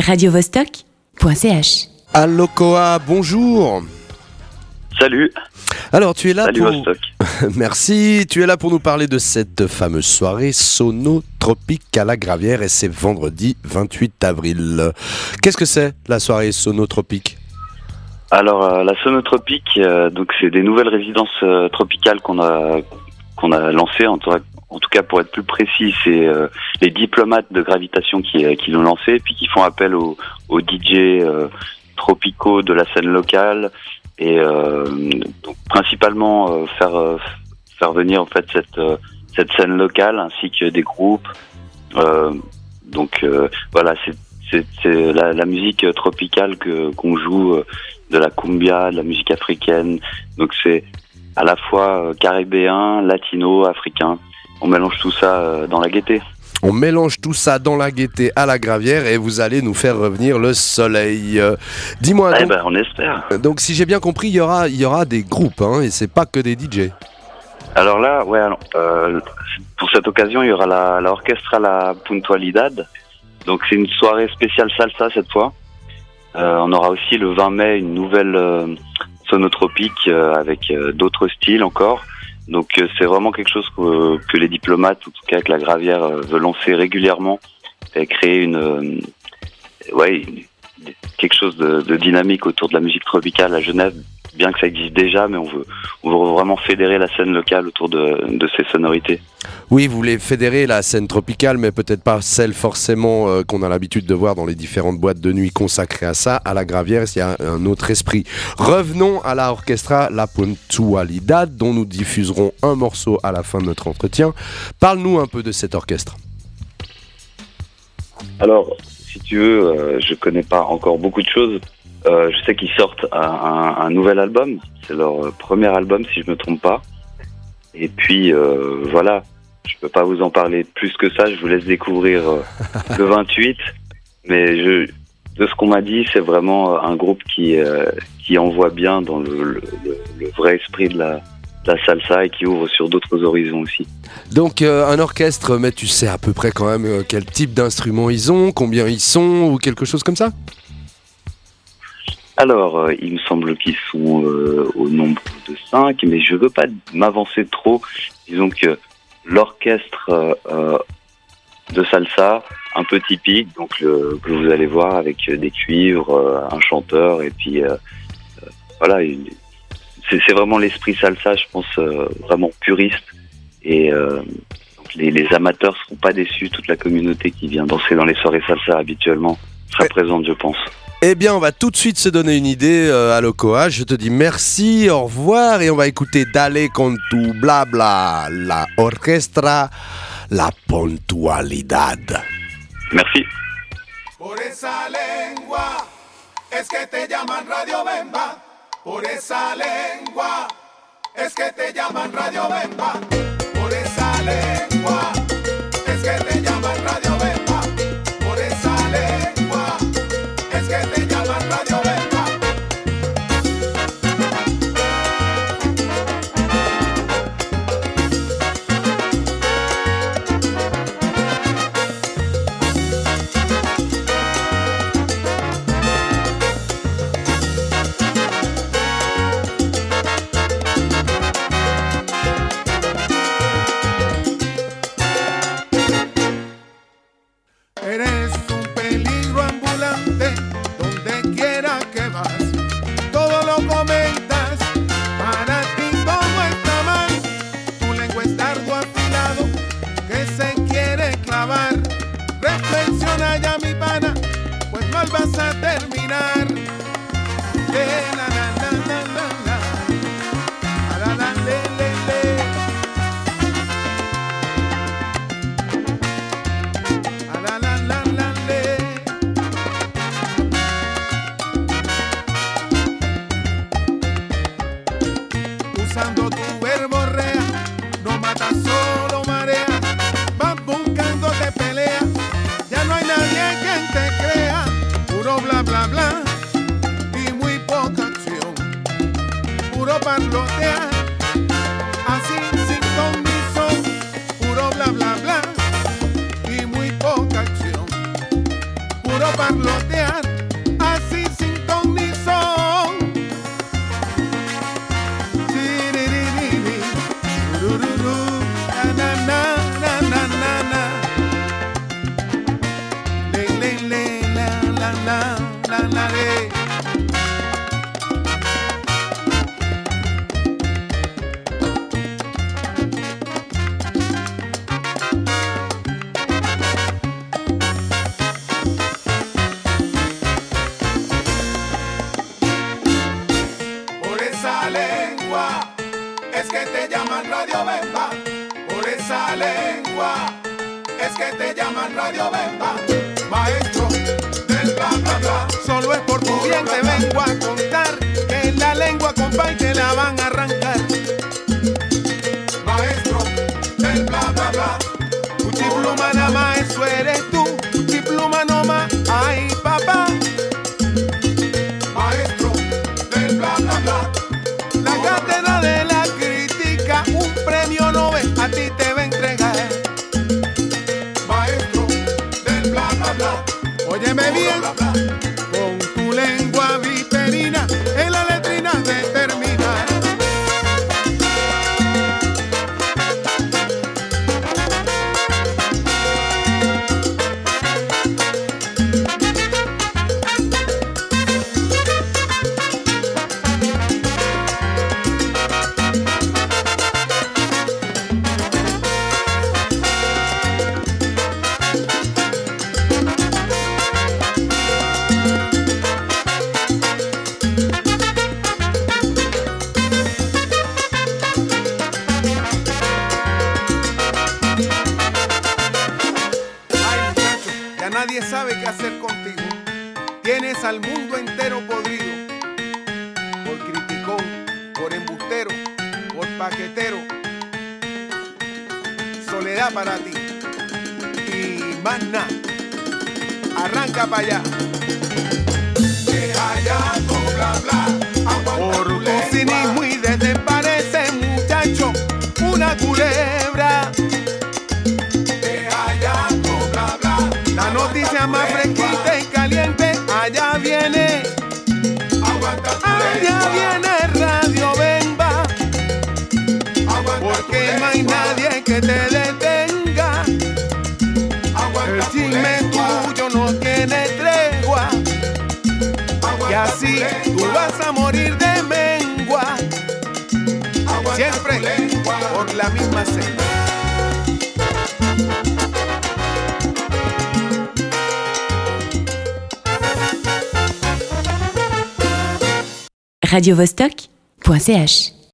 radiovostok.ch. Allocoa, bonjour. Salut, Alors tu es là salut pour Vostok. Merci, tu es là pour nous parler de cette fameuse soirée sonotropique à la Gravière et c'est vendredi 28 avril. Qu'est-ce que c'est la soirée sonotropique? Alors euh, la sonotropique, euh, donc c'est des nouvelles résidences euh, tropicales qu'on a qu'on a lancées. En tout, en tout cas, pour être plus précis, c'est euh, les diplomates de gravitation qui, euh, qui l'ont lancé, puis qui font appel aux, aux DJ euh, tropicaux de la scène locale et principalement faire faire venir en fait cette cette scène locale ainsi que des groupes. Donc voilà, c'est la, musique tropicale qu'on joue de la cumbia, de la musique africaine. Donc c'est à la fois caribéen, latino, africain. On mélange tout ça euh, dans la gaieté. On mélange tout ça dans la gaieté à la Gravière et vous allez nous faire revenir le soleil. Euh, Dis-moi Eh donc, ben, on espère. donc si j'ai bien compris, il y aura, il y aura des groupes hein, et c'est pas que des DJ. Alors là, ouais, alors, euh, pour cette occasion, il y aura la, la Orchestra La Puntualidad. Donc c'est une soirée spéciale salsa cette fois. Euh, on aura aussi le 20 mai une nouvelle sonotropique avec d'autres styles encore. Donc euh, c'est vraiment quelque chose que, que les diplomates, en tout cas avec la Gravière, euh, veut lancer régulièrement et créer une, euh, ouais, quelque chose de dynamique autour de la musique tropicale à Genève, bien que ça existe déjà, mais on veut, on veut vraiment fédérer la scène locale autour de, de ces sonorités. Oui, vous voulez fédérer la scène tropicale, mais peut-être pas celle forcément euh, qu'on a l'habitude de voir dans les différentes boîtes de nuit consacrées à ça. À la Gravière, il y a un autre esprit. Revenons à la orchestra La Puntualidad, dont nous diffuserons un morceau à la fin de notre entretien. Parle-nous un peu de cet orchestre. Alors, si tu veux, euh, je connais pas encore beaucoup de choses. Euh, je sais qu'ils sortent un, un- un nouvel album. C'est leur euh, premier album, si je me trompe pas. Et puis, euh, voilà. Je peux pas vous en parler plus que ça. Je vous laisse découvrir le 28. Mais je, de ce qu'on m'a dit, c'est vraiment un groupe qui, euh, qui envoie bien dans le, le- le- le vrai esprit de la, salsa et qui ouvre sur d'autres horizons aussi. Donc, euh, un orchestre, mais tu sais à peu près quand même euh, quel type d'instruments ils ont, combien ils sont, ou quelque chose comme ça? Alors, euh, il me semble qu'ils sont euh, au nombre de cinq, mais je veux pas m'avancer trop. Disons que l'orchestre euh, de salsa, un peu typique, donc le- que vous allez voir avec des cuivres, un chanteur, et puis voilà, c'est vraiment l'esprit salsa, je pense, vraiment puriste. Et les, les amateurs seront pas déçus, toute la communauté qui vient danser dans les soirées salsa habituellement Ouais. présente, je pense. Eh bien, on va tout de suite se donner une idée euh, à Locoa. Je te dis merci, au revoir, et on va écouter Dale con tu blabla, la orchestra, la puntualidad. Merci. Por esa lengua es que te llaman Radio Bemba. Por esa lengua es que te llaman Radio Bemba. Por esa lengua comentas, para ti todo está mal. Tu lengua es dardo afilado que se quiere clavar. Reflexiona ya mi pana, pues mal vas a terminar. abandonear. Esa lengua es que te llaman Radio Bemba. Por esa lengua es que te llaman Radio Bemba. Maestro del bla bla bla. Solo es por tu bien te vengo a contar que en la lengua compa Tienes al mundo entero podrido. Por criticón, por embustero, por paquetero. Soledad para ti. Y más nada. Arranca para allá. Por tu cinismo y desde hay nadie que te detenga. El chisme tuyo no tiene tregua. Y así tú vas a morir de mengua. Siempre por la misma senda. radiovostok.ch